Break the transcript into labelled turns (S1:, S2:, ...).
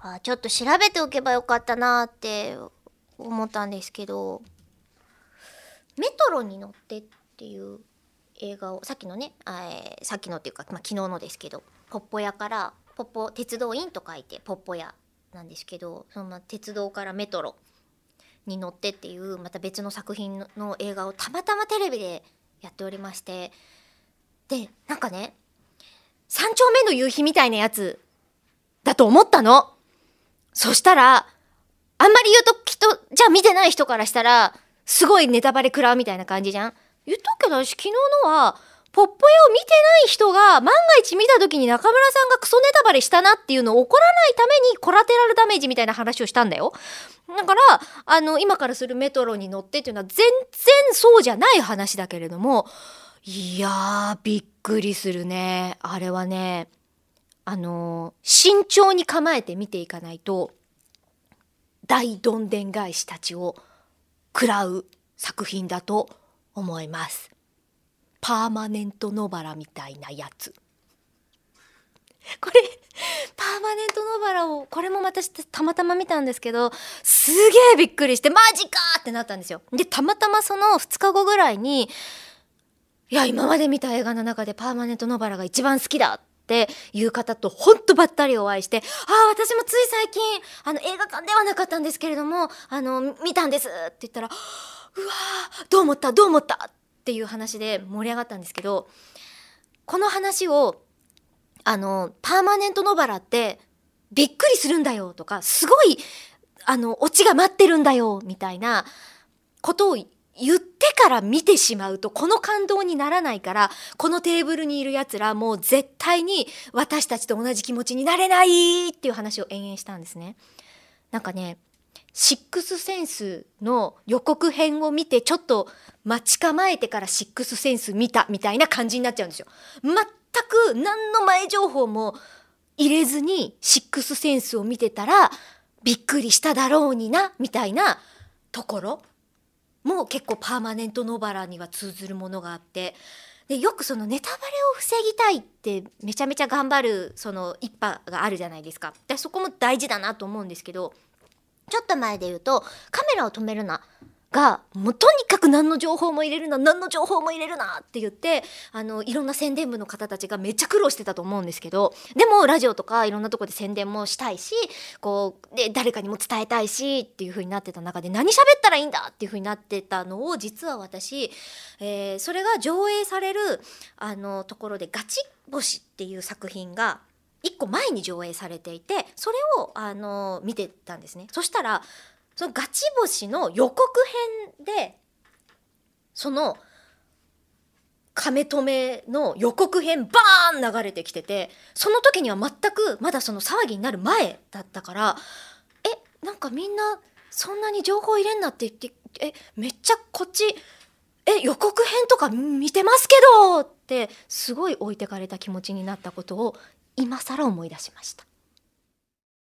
S1: あちょっと調べておけばよかったなって思ったんですけど「メトロに乗って」っていう映画をさっきのね、え、さっきのっていうか、まあ、昨日のですけどポッポ屋からポッポ鉄道員と書いてポッポ屋なんですけどその鉄道からメトロに乗ってっていうまた別の作品の映画をたまたまテレビでやっておりましてでなんかね三丁目の夕日みたいなやつだと思ったの。そしたらあんまり言うときっとじゃあ見てない人からしたらすごいネタバレ食らうみたいな感じじゃん？言っとくけど私昨日のはポッポ屋を見てない人が万が一見た時に中村さんがクソネタバレしたなっていうのを怒らないためにコラテラルダメージみたいな話をしたんだよ。だからあの今からするメトロに乗ってっていうのは全然そうじゃない話だけれどもいやーびっくりするねあれはねあの慎重に構えて見ていかないと大どんでん返したちを食らう作品だと思います。パーマネントノバラみたいなやつ。これパーマネントノバラをこれも私たまたま見たんですけどすげえびっくりしてマジかってなったんですよ。でたまたまその2日後ぐらいにいや今まで見た映画の中でパーマネントノバラが一番好きだっていう方とほんとばったりお会いして「ああ私もつい最近あの映画館ではなかったんですけれどもあの見たんです」って言ったら「うわどう思った？どう思った?」っていう話で盛り上がったんですけどこの話をあのパーマネントノバラってびっくりするんだよとかすごいあのオチが待ってるんだよみたいなことを言ってから見てしまうとこの感動にならないからこのテーブルにいるやつらもう絶対に私たちと同じ気持ちになれないっていう話を延々したんですね。なんかねシックスセンスの予告編を見てちょっと待ち構えてからシックスセンス見たみたいな感じになっちゃうんですよ。全く何の前情報も入れずにシックスセンスを見てたらびっくりしただろうになみたいなところも結構パーマネントノバラには通ずるものがあってでよくそのネタバレを防ぎたいってめちゃめちゃ頑張るその一派があるじゃないですか。でそこも大事だなと思うんですけどちょっと前で言うとカメラを止めるな。がもうとにかく何の情報も入れるな何の情報も入れるなって言ってあのいろんな宣伝部の方たちがめっちゃ苦労してたと思うんですけどでもラジオとかいろんなとこで宣伝もしたいしこうで誰かにも伝えたいしっていう風になってた中で何喋ったらいいんだっていう風になってたのを実は私、えー、それが上映されるあのところで「ガチ星」っていう作品が1個前に上映されていてそれをあの見てたんですね。そしたらそのガチ星の予告編でその亀止めの予告編バーン流れてきててその時には全くまだその騒ぎになる前だったからえなんかみんなそんなに情報入れんなって言ってえめっちゃこっちえ予告編とか見てますけどってすごい置いてかれた気持ちになったことを今更思い出しました。